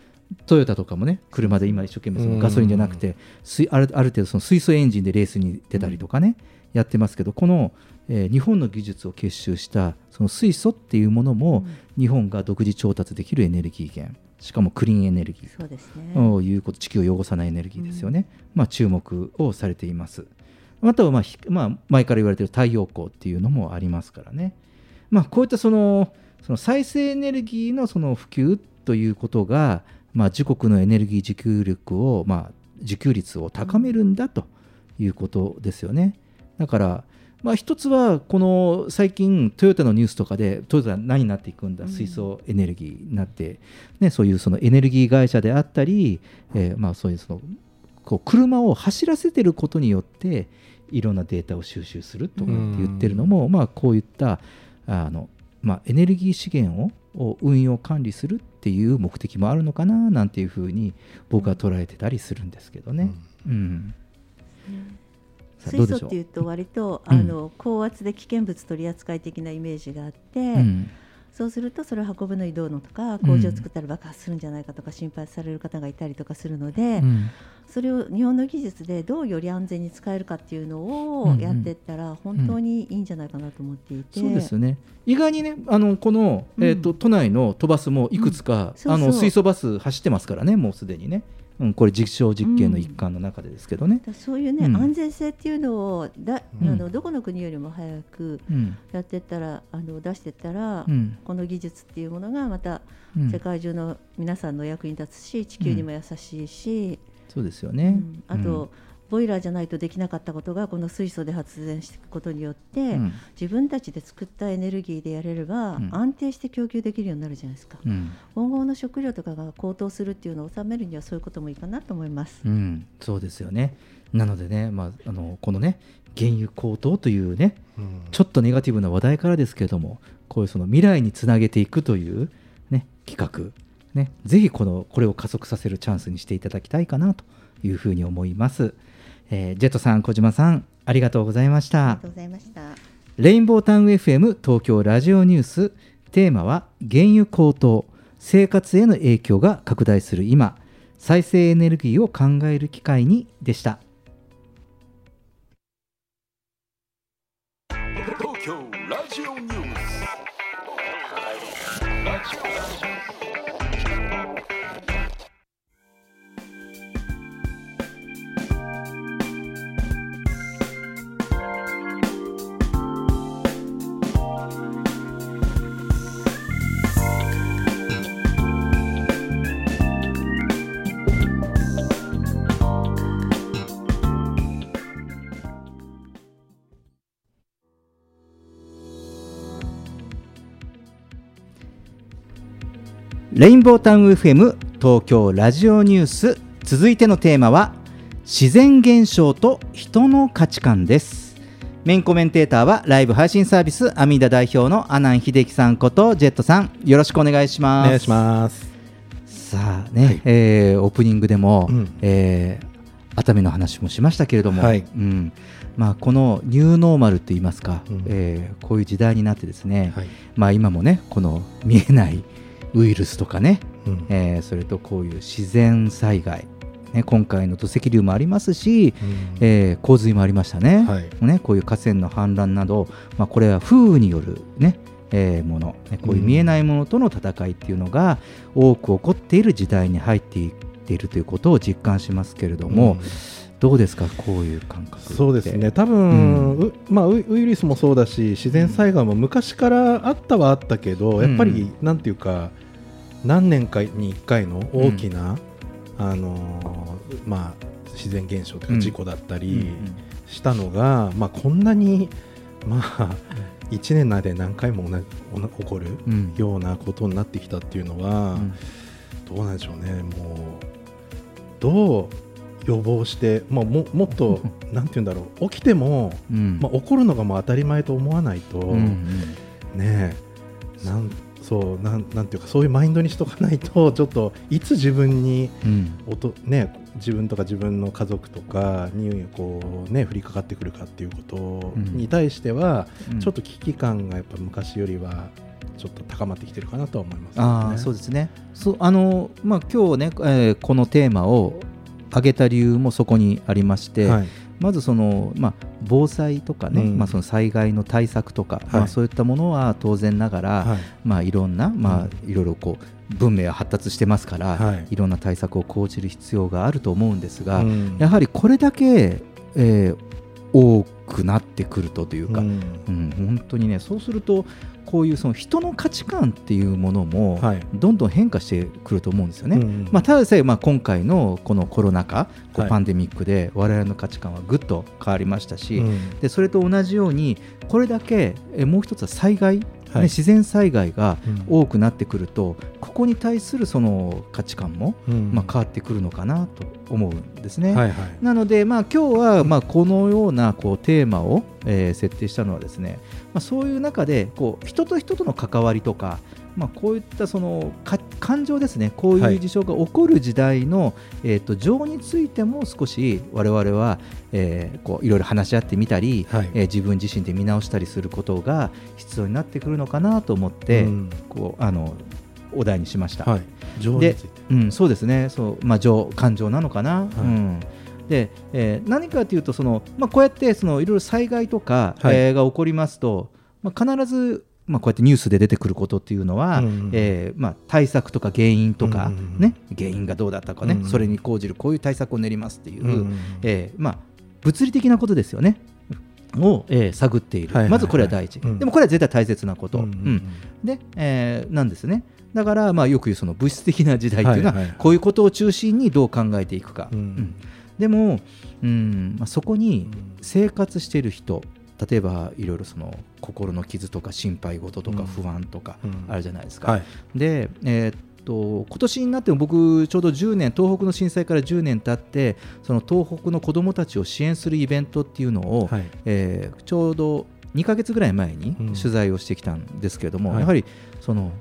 トヨタとかもね車で今一生懸命そのガソリンじゃなくて水あるある程度その水素エンジンでレースに出たりとかね、やってますけどこの、えー日本の技術を結集したその水素っていうものも、日本が独自調達できるエネルギー源。しかもクリーンエネルギー。そうですね。ということ地球を汚さないエネルギーですよね、まあ、注目をされています。あとは、まあひまあ、前から言われている太陽光っていうのもありますからね、まあ、こういったそのその再生エネルギーのその普及ということが、まあ、自国のエネルギー自給力を、まあ、自給率を高めるんだということですよね。だからまあ、一つはこの最近トヨタのニュースとかでトヨタは何になっていくんだ水素エネルギーになって、ね、そういうそのエネルギー会社であったり、えーまあそういうそのこう車を走らせてることによっていろんなデータを収集するとかって言ってるのも、まあ、こういったあの、まあ、エネルギー資源をを運用管理するっていう目的もあるのかななんていうふうに僕は捉えてたりするんですけどね。うん水素っていうと割と、うん。あの高圧で危険物取り扱い的なイメージがあって、うん。そうするとそれを運ぶのにどうのとか工場を作ったら爆発するんじゃないかとか心配される方がいたりとかするので、うん。それを日本の技術でどうより安全に使えるかっていうのうんうをん。やっていったら本当にいいんじゃないかなと思っていて、そうですよね。意外にねあのこの、えーと都内の都バスもいくつか、あの水素バス走ってますからねもうすでにね、うん、これ実証実験の一環の中でですけどね。だそういうね、うん。安全性っていうのをだ、うん。あのどこの国よりも早くうん。やってったら、あの出してったら、うん。この技術っていうものがまたうん。世界中の皆さんの役に立つし地球にも優しいし、そうですよね、あと、ボイラーじゃないとできなかったことがこの水素で発電していくことによって、うん自分たちで作ったエネルギーでやれれば、うん安定して供給できるようになるじゃないですか。うん今後の食料とかが高騰するっていうのを収めるにはそういうこともいいかなと思います。うん、そうですよね。なのでね、まあ、あのこのね原油高騰というね、ちょっとネガティブな話題からですけれどもこういうその未来につなげていくという、ね、企画、ね、ぜひこのこれを加速させるチャンスにしていただきたいかなというふうに思います。えージェットさん小島さんありがとうございましたありがとうございました。レインボータウン FM 東京ラジオニューステーマは原油高騰生活への影響が拡大する今再生エネルギーを考える機会にでしたレインボータウン FM 東京ラジオニュース。続いてのテーマは自然現象と人の価値観です。メインコメンテーターはライブ配信サービスアミダ代表の阿南秀樹さんことジェットさん。よろしくお願いします。お願いします。さあね、えーオープニングでも、うん。えー熱海の話もしましたけれども、はい。うん。まあ、このニューノーマルといいますか、うん。えーこういう時代になってですね、はい。まあ、今もねこの見えないウイルスとかね、うん。えーそれとこういう自然災害、ね、今回の土石流もありますし、えー洪水もありましたね,、はい。ねこういう河川の氾濫など、まあ、これは風雨による、ねえーもの、ねこういう見えないものとの戦いっていうのが多く起こっている時代に入っていっているということを実感しますけれども、うん。どうですか？こういう感覚そうですね。多分、うん。うまあ、ウイルスもそうだし自然災害も昔からあったはあったけど、うん。やっぱりなんていうか何年かに1回の大きな、あのーまあ、自然現象といううんか事故だったうんりしたのが、まあ、こんなに、まあ、1年内で何回も起こるうん。ようなことになってきたっていうのは、うん。どうなんでしょうね。もうどう予防して、まあ、ももっと なんて言うんだろう。起きても、うん。まあ、起こるのがもう当たり前と思わないと、うんうん。ねえ。なんそうなんなんていうかそういうマインドにしとかないとちょっといつ自分にうん。ね、自分とか自分の家族とかにこう、ね、降りかかってくるかっていうことうん。に対しては、うん。ちょっと危機感がやっぱ昔よりはちょっと高まってきてるかなとは思います、ね。ああそうですね。そうあの、まあ、今日ね、えーこのテーマを挙げた理由もそこにありまして、はいまずその、まあ、防災とかね、うん。まあ、その災害の対策とか、はい。まあ、そういったものは当然ながら、はい。まあ、いろんな、まあ、いろいろこう文明は発達してますから、はい。い、ろんな対策を講じる必要があると思うんですが、うん。やはりこれだけ、えー多くなってくるとというか、ううんん本当にねそうするとこういうその人の価値観っていうものもはい。どんどん変化してくると思うんですよね。うんまあ、ただでさえまあ今回のこのコロナ禍、こうはい。パンデミックで我々の価値観はぐっと変わりましたし、うん。でそれと同じようにこれだけえもう一つは災害、ねはい。自然災害がうん。多くなってくるとここに対するその価値観も、うん。まあ、変わってくるのかなと思うんですね。はいはい。なので、まあ、今日はまあこのようなこうテーマを、えー設定したのはですね、まあ、そういう中でこう人と人との関わりとか、まあ、こういったそのか感情ですね。こうはい。いう事象が起こる時代の、えー、と情についても少し我々は、えーこういろいろ話し合ってみたり、はい。えー自分自身で見直したりすることが必要になってくるのかなと思って、うん。こうあのお題にしました。はい。情にでついて。うん、そうですね。そう、まあ、情感情なのかな、い。うんでえー何かというとその、まあ、こうやってそのいろいろ災害とか、はい。えーが起こりますと、まあ、必ず、まあ、こうやってニュースで出てくることっていうのは、うんうんえーまあ、対策とか原因とか、うんうん原因がどうだったかね、うんうんそれに講じるこういう対策を練りますっていう、うんうんえーまあ、物理的なことですよね。を、えー探っている、はいはいはい。まずこれは第一、うん。でもこれは絶対大切なこと、で、えーなんですね。だから、まあ、よく言うその物質的な時代っていうのは、はいはいはい。こういうことを中心にどう考えていくか、でも、うんまあ、そこに生活している人例えばいろいろその心の傷とか心配事とかうん不安とかうん。あるじゃないですか。はい。で、えーっと今年になっても僕ちょうど10年東北の震災から10年経ってその東北の子どもたちを支援するイベントっていうのを、はい。えーちょうど2ヶ月ぐらい前にうん。取材をしてきたんですけれども、はい。やはりその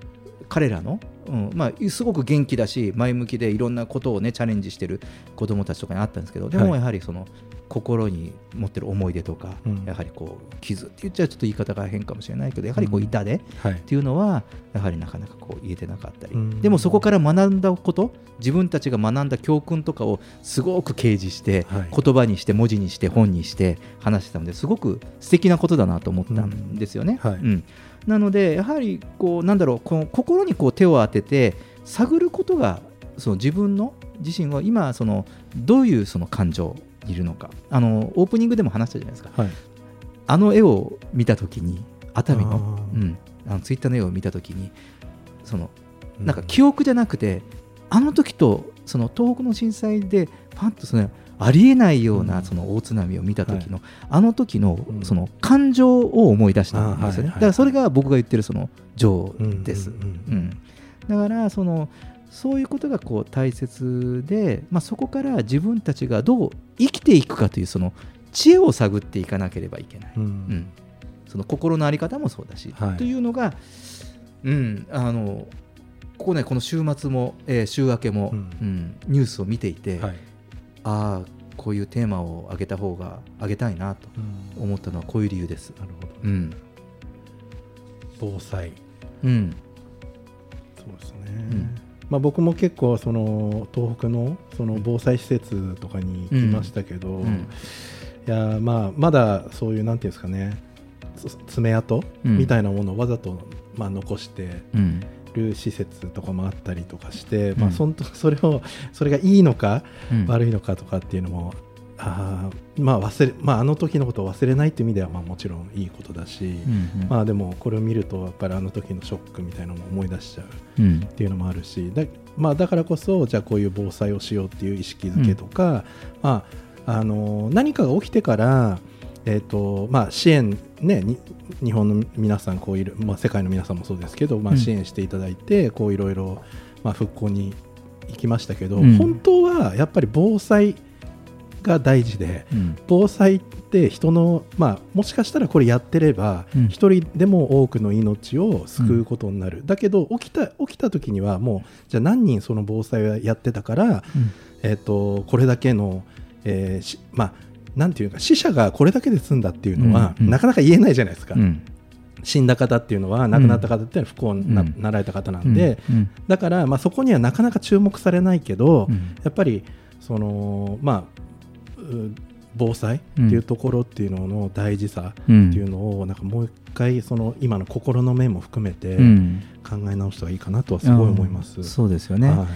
彼らの、うん。まあ、すごく元気だし前向きでいろんなことを、ね、チャレンジしてる子どもたちとかにあったんですけどでもはい。やはりその心に持ってる思い出とか、うん。やはりこう傷って言っちゃうちょっと言い方が変かもしれないけどやはりこううん。痛手、はい。っていうのはやはりなかなかこう言えてなかったり、うん。でもそこから学んだこと自分たちが学んだ教訓とかをすごく掲示して、はい。言葉にして文字にして本にして話してたのですごく素敵なことだなと思ったんですよね。うん。はい。うんなのでやはりこうなんだろうこの心にこう手を当てて探ることがその自分の自身は今そのどういうその感情にいるのか。あのオープニングでも話したじゃないですか。はい。あの絵を見たときに熱海のうん、あのツイッターの絵を見たときにそのうん。なんか記憶じゃなくて、あの時とその東北の震災でパンとそのありえないよううなん。その大津波を見た時の、あの時のその感情を思い出したんですよね、だからそれが僕が言ってるその情です、うんうん。だからそのそういうことがこう大切で、まあ、そこから自分たちがどう生きていくかというその知恵を探っていかなければいけない、うん。うん。その心の在り方もそうだし、はい。というのが、うん、あのここねこの週末も、えー週明けも、ううんん。ニュースを見ていて、はいああこういうテーマを上げた方が上げたいなとうん。思ったのはこういう理由です。なるほど。うん。防災。うん。そうですね、ん。まあ、僕も結構その東北のその防災施設とかに行きましたけど、うん。いやまあまだそういうなんていうんですかねつ爪痕うん。みたいなものをわざとまあ残してうんる施設とかもあったりとかして、ん。まあ、そんと それをそれがいいのかうん。悪いのかとかっていうのもあーまあ忘れまあ、あの時のことを忘れないっていう意味ではまあもちろんいいことだし、うんうん。まあでもこれを見るとやっぱりあの時のショックみたいなのも思い出しちゃううん。っていうのもあるしだ,、まあ、だからこそじゃあこういう防災をしようっていう意識づけとか、まあ、あの何かが起きてから、えーとまあ、支援、ね、に日本の皆さんこういる、まあ、世界の皆さんもそうですけど、まあ、うん。支援していただいて、こういろいろ、まあ、復興に行きましたけど、うん。本当はやっぱり防災が大事で。うん。防災って人の、まあ、もしかしたらこれやってればうん。一、人でも多くの命を救うことになる、だけど起きた起きた時にはもうじゃあ何人その防災をやってたから、うん。えー、とこれだけの、えーしまあなんていうか死者がこれだけで済んだっていうのは、うんうん。なかなか言えないじゃないですか、うん。死んだ方っていうのは亡くなった方っていうのは不幸にな,、うん。なられた方なんで、うん。だから、まあ、そこにはなかなか注目されないけど、うん。やっぱりそのまあう防災っていうところっていうのの大事さってうんいうのをなんかもう一回その今の心の面も含めてうん。考え直した方がいいかなとはすごい思います。うん。そうですよね、はい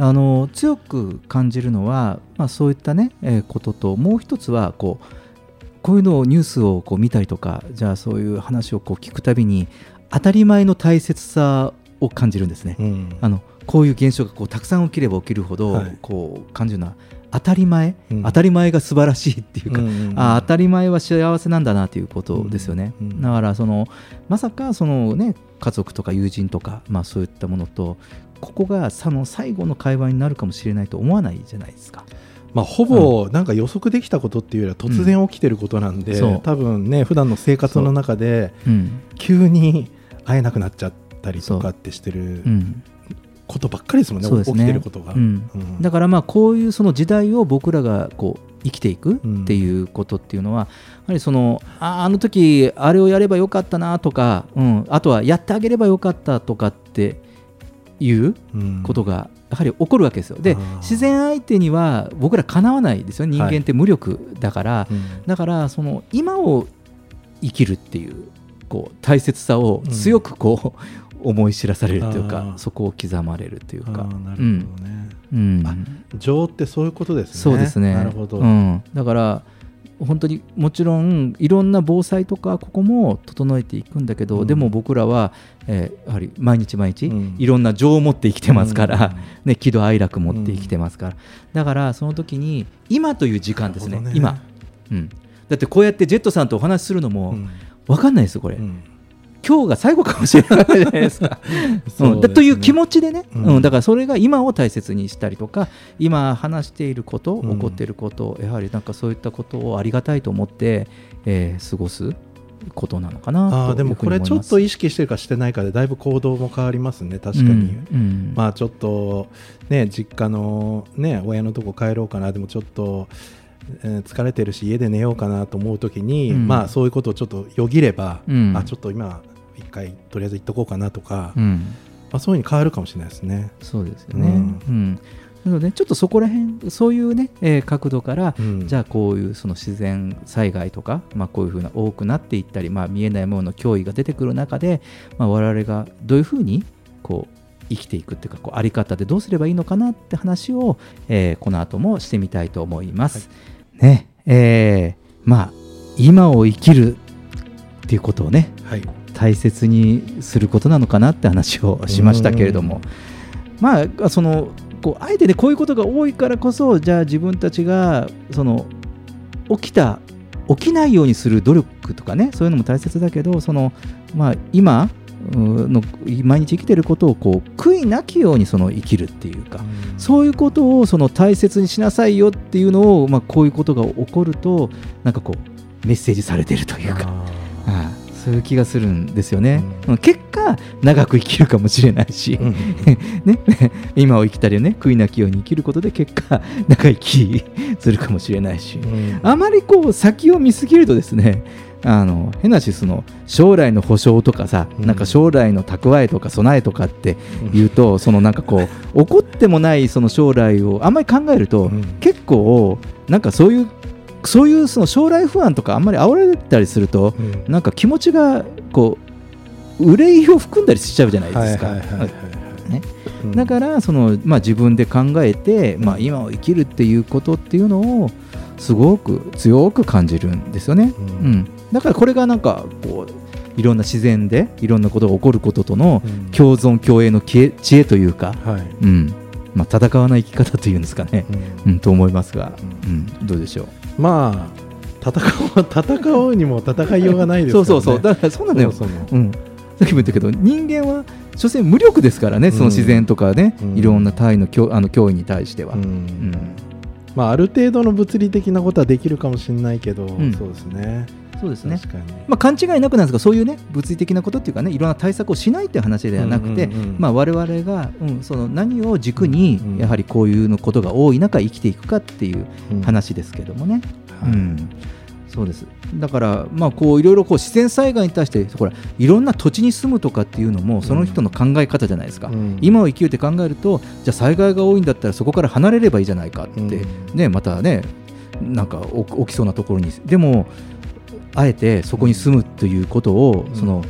あの強く感じるのは、まあ、そういったね、えーことともう一つはこうこういうのをニュースをこう見たりとかじゃあそういう話をこう聞くたびに当たり前の大切さを感じるんですね。うん。あのこういう現象がこうたくさん起きれば起きるほど、はい。こう感じるのは当たり前、うん。当たり前が素晴らしいっていうか、うんうんうん。あ当たり前は幸せなんだなということですよね。うんうん。だからそのまさかそのね家族とか友人とかまあそういったものとここがその最後の会話になるかもしれないと思わないじゃないですか。まあ、ほぼなんか予測できたことっていうよりは突然起きてることなんで、う。ん多分ね普段の生活の中でう。ん。急に会えなくなっちゃったりとかってしてるう。ん。ことばっかりですもんね、ね。起きてることが。うん。うん。だからまあこういうその時代を僕らがこう生きていくっていうことっていうのは、やはりそのああの時あれをやればよかったなとか、うん、あとはやってあげればよかったとかっていううん。ことがやはり起こるわけですよ。で自然相手には僕らかなわないですよ。人間って無力だから、うん。だからその今を生きるっていうこう大切さを強くこう、思い知らされるというかそこを刻まれるというか。なるほどね。うん。情ってそういうことですね。そうですね。なるほど。うん、だから本当にもちろんいろんな防災とかここも整えていくんだけど、うん。でも僕らは、えーやはり毎日毎日、うん。いろんな情を持って生きてますから、うん。ね、喜怒哀楽持って生きてますから、だからその時に今という時間ですねね。今、うん、だってこうやってジェットさんとお話しするのもうん。分かんないですよこれ、うん今日が最後かもしれないじゃないですか。そううんだという気持ちでね、うん。うん。だからそれが今を大切にしたりとか今話していることうん。起こっていること、やはりなんかそういったことをありがたいと思って、えー過ごすことなのかなとあーでもこれちょっと意識してるかしてないかでだいぶ行動も変わりますね。確かに、うん。うん。まあちょっとね実家のね親のとこ帰ろうかな。でもちょっと、えー疲れてるし家で寝ようかなと思う時に、うん。まあそういうことをちょっとよぎれば、うん。あちょっと今一回とりあえず行っとこうかなとか、うん。まあ、そういうふうに変わるかもしれないですね。そうですよね。うん。うん。なのでちょっとそこら辺そういうね、えー角度から、うん。じゃあこういうその自然災害とか、まあ、こういうふうな多くなっていったり、まあ、見えないものの脅威が出てくる中で、まあ、我々がどういうふうにこう生きていくっていうかこうあり方でどうすればいいのかなって話を、えーこの後もしてみたいと思います。ね。えーまあ今を生きるっていうことをねはい大切にすることなのかなって話をしましたけれども、まあそのこうあえてねこういうことが多いからこそじゃあ自分たちがその起きた起きないようにする努力とかねそういうのも大切だけどその、まあ、今うんの毎日生きてることをこう悔いなきようにその生きるっていうか、そういうことをその大切にしなさいよっていうのを、まあ、こういうことが起こるとなんかこうメッセージされてるというか。はいそういう気がするんですよね。うん。結果、長く生きるかもしれないし、ね、今を生きたりね、悔いなきように生きることで結果、長生きするかもしれないし、あまりこう先を見すぎるとですね、あの変なしその将来の保証とかさ、なんか将来の蓄えとか備えとかって言うと、そのなんかこう 起こってもないその将来をあんまり考えると、結構なんかそういうそういうその将来不安とかあんまり煽られたりすると、なんか気持ちがこう憂いを含んだりしちゃうじゃないですか。だからその、まあ、自分で考えて、まあ、今を生きるっていうことっていうのをすごく強く感じるんですよね。うん。だからこれがなんかこういろんな自然でいろんなことが起こることとの共存共栄の知恵知恵というか、はい。うん。まあ、戦わない生き方というんですかね、うん。と思いますが、うん。どうでしょう？まあ戦おう戦おうにも戦いようがないですから、ね、そうそうそう。だからそうなのよ。そもそもう。ん、さっきも言ったけど人間は所詮無力ですからねその自然とかね、うん。いろんな単位の脅あの脅威に対しては、うん。うん。まあ、ある程度の物理的なことはできるかもしれないけど、ん。そうですねそうですね。まあ、勘違いなくなんですがそういうね物理的なことっていうかねいろんな対策をしないっていう話ではなくて、うんうんうんまあ、我々が、うん、その何を軸にやはりこういうのことが多い中生きていくかっていう話ですけどもね。うん。そうです。だから、まあ、こういろいろこう自然災害に対してほらいろんな土地に住むとかっていうのもその人の考え方じゃないですか、ん。今を生きるって考えるとじゃあ災害が多いんだったらそこから離れればいいじゃないかって、ね、またねなんか起起きそうなところに。でもあえてそこに住むということを、その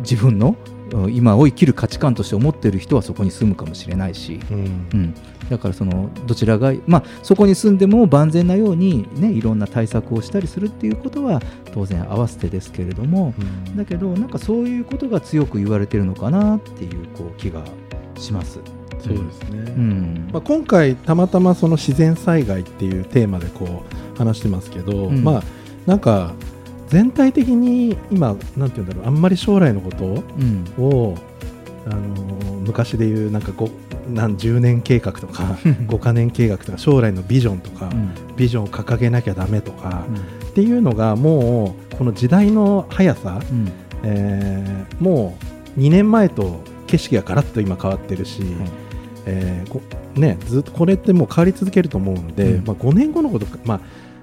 自分のうん今を生きる価値観として思っている人はそこに住むかもしれないし、うん。うん。だからそのどちらが、まあ、そこに住んでも万全なように、ね、いろんな対策をしたりするっていうことは当然合わせてですけれども、だけどなんかそういうことが強く言われてるのかなっていうこう気がします。そうですね、うん。まあ、今回たまたまその自然災害っていうテーマでこう話してますけど、うん。まあなんか全体的に今なんて言うんだろうあんまり将来のことうん。を、あの昔でいうなんかご何10年計画とか 5か年計画とか将来のビジョンとか、うん。ビジョンを掲げなきゃダメとか、っていうのがもうこの時代の速さ、うん。えーもう2年前と景色がガラッと今変わってるし、えーこね、ずっとこれってもう変わり続けると思うんで、うん。まあ、5年後のこと、まあ、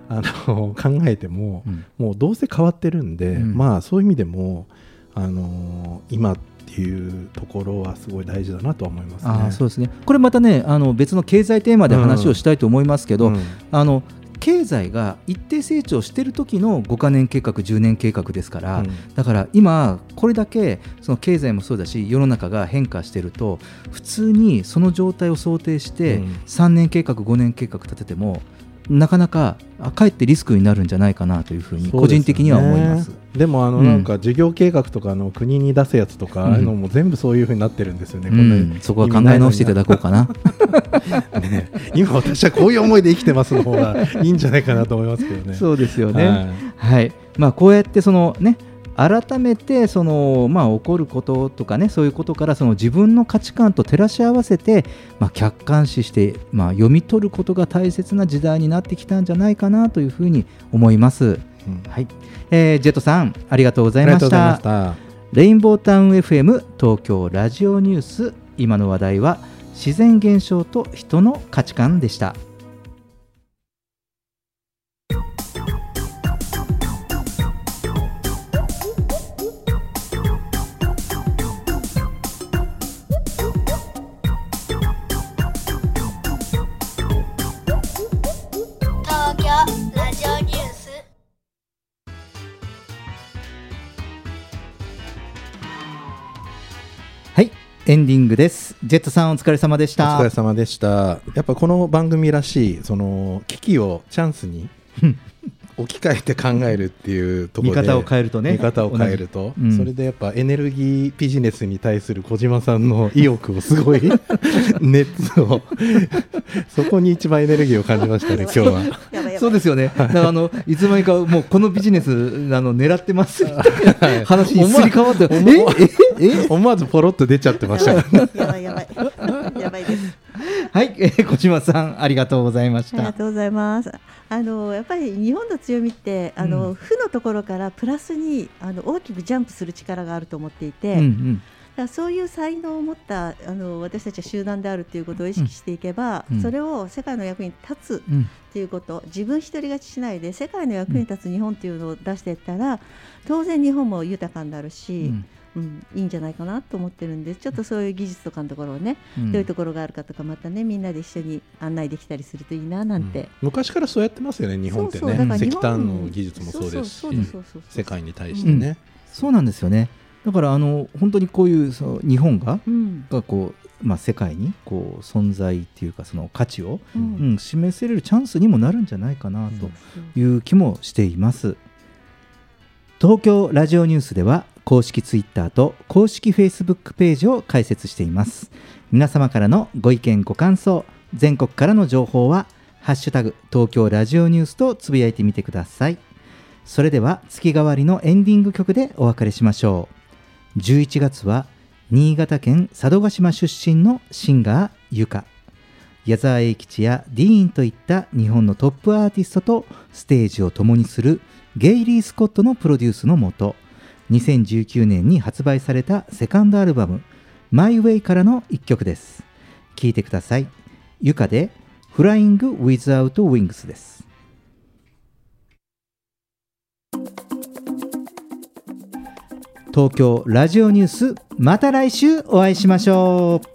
あの考えても、もうどうせ変わってるんで、うん。まあ、そういう意味でも、あの今っていうところはすごい大事だなとは思いますね。あーそうですね。これまたねあの別の経済テーマで話をしたいと思いますけど、うん。あの経済が一定成長している時の5か年計画10年計画ですから、うん。だから今これだけその経済もそうだし世の中が変化していると普通にその状態を想定してうん。3年計画5年計画立ててもなかなかあかえってリスクになるんじゃないかなというふうに個人的には思います。でもあのうんなんか事業計画とかの国に出すやつとか、うんあのも全部そういうふうになってるんですよね。うんこんなそこは考え直していただこうかな。ね今私はこういう思いで生きてますの方がいいんじゃないかなと思いますけどね。そうですよね。ははいい、まあこうやってそのね改めてそのまあ起こることとかねそういうことからその自分の価値観と照らし合わせてまあ客観視してまあ読み取ることが大切な時代になってきたんじゃないかなというふうに思います。はい、えージェットさんありがとうございま。した。レインボータウン FM 東京ラジオニュース今の話題は自然現象と人の価値観でした。エンディングです。ジェットさんお疲れ様でしおた。疲れ様でした。やっぱこの番組らしいその危機をチャンスに置き換えて考えるっていうところで見方を変えるとね。見方を変えると、うん。それでやっぱエネルギービジネスに対する小島さんの意欲をすごい。熱を。そこに一番エネルギーを感じましたね今日は。そうですよね。だからあのいつの間にかもうこのビジネスあの狙ってます。みたい。な話にすり替わって、思わずポロッと出ちゃってました。やばいやばい。やばいです。はい、えー小島さんありがとうございました。ありがとうございます。あのやっぱり日本の強みってあの、うん。負のところからプラスにあの大きくジャンプする力があると思っていて、うんうん。だからそういう才能を持ったあの私たちは集団であるということを意識していけば、うん。それを世界の役に立つうん。ということ、自分一人勝ちしないで世界の役に立つ日本というのを出していったら、当然日本も豊かになるし、うんいいんじゃないかなと思ってるんでちょっとそういう技術とかのところをね、うんどういうところがあるかとかまたねみんなで一緒に案内できたりするといいななんて、昔からそうやってますよね日本ってね石炭の技術もそうですし世界に対してね。そうなんですよね。だからあの本当にこういうその日本が、うんがこうまあ世界にこう存在っていうかその価値を、ううんん示せれるチャンスにもなるんじゃないかなという気もしています。東京ラジオニュースでは公式ツイッターと公式フェイスブックページを開設しています。皆様からのご意見ご感想、全国からの情報はハッシュタグ東京ラジオニュースとつぶやいてみてください。それでは月替わりのエンディング曲でお別れしましょう。11月は新潟県佐渡島出身のシンガーゆか矢沢永吉やディーンといった日本のトップアーティストとステージを共にするゲイリー・スコットのプロデュースのもと2019年に発売されたセカンドアルバム「My Way」からの一曲です。聴いてください。ゆかで「Flying Without Wings」です。東京ラジオニュースまた来週お会いしましょう。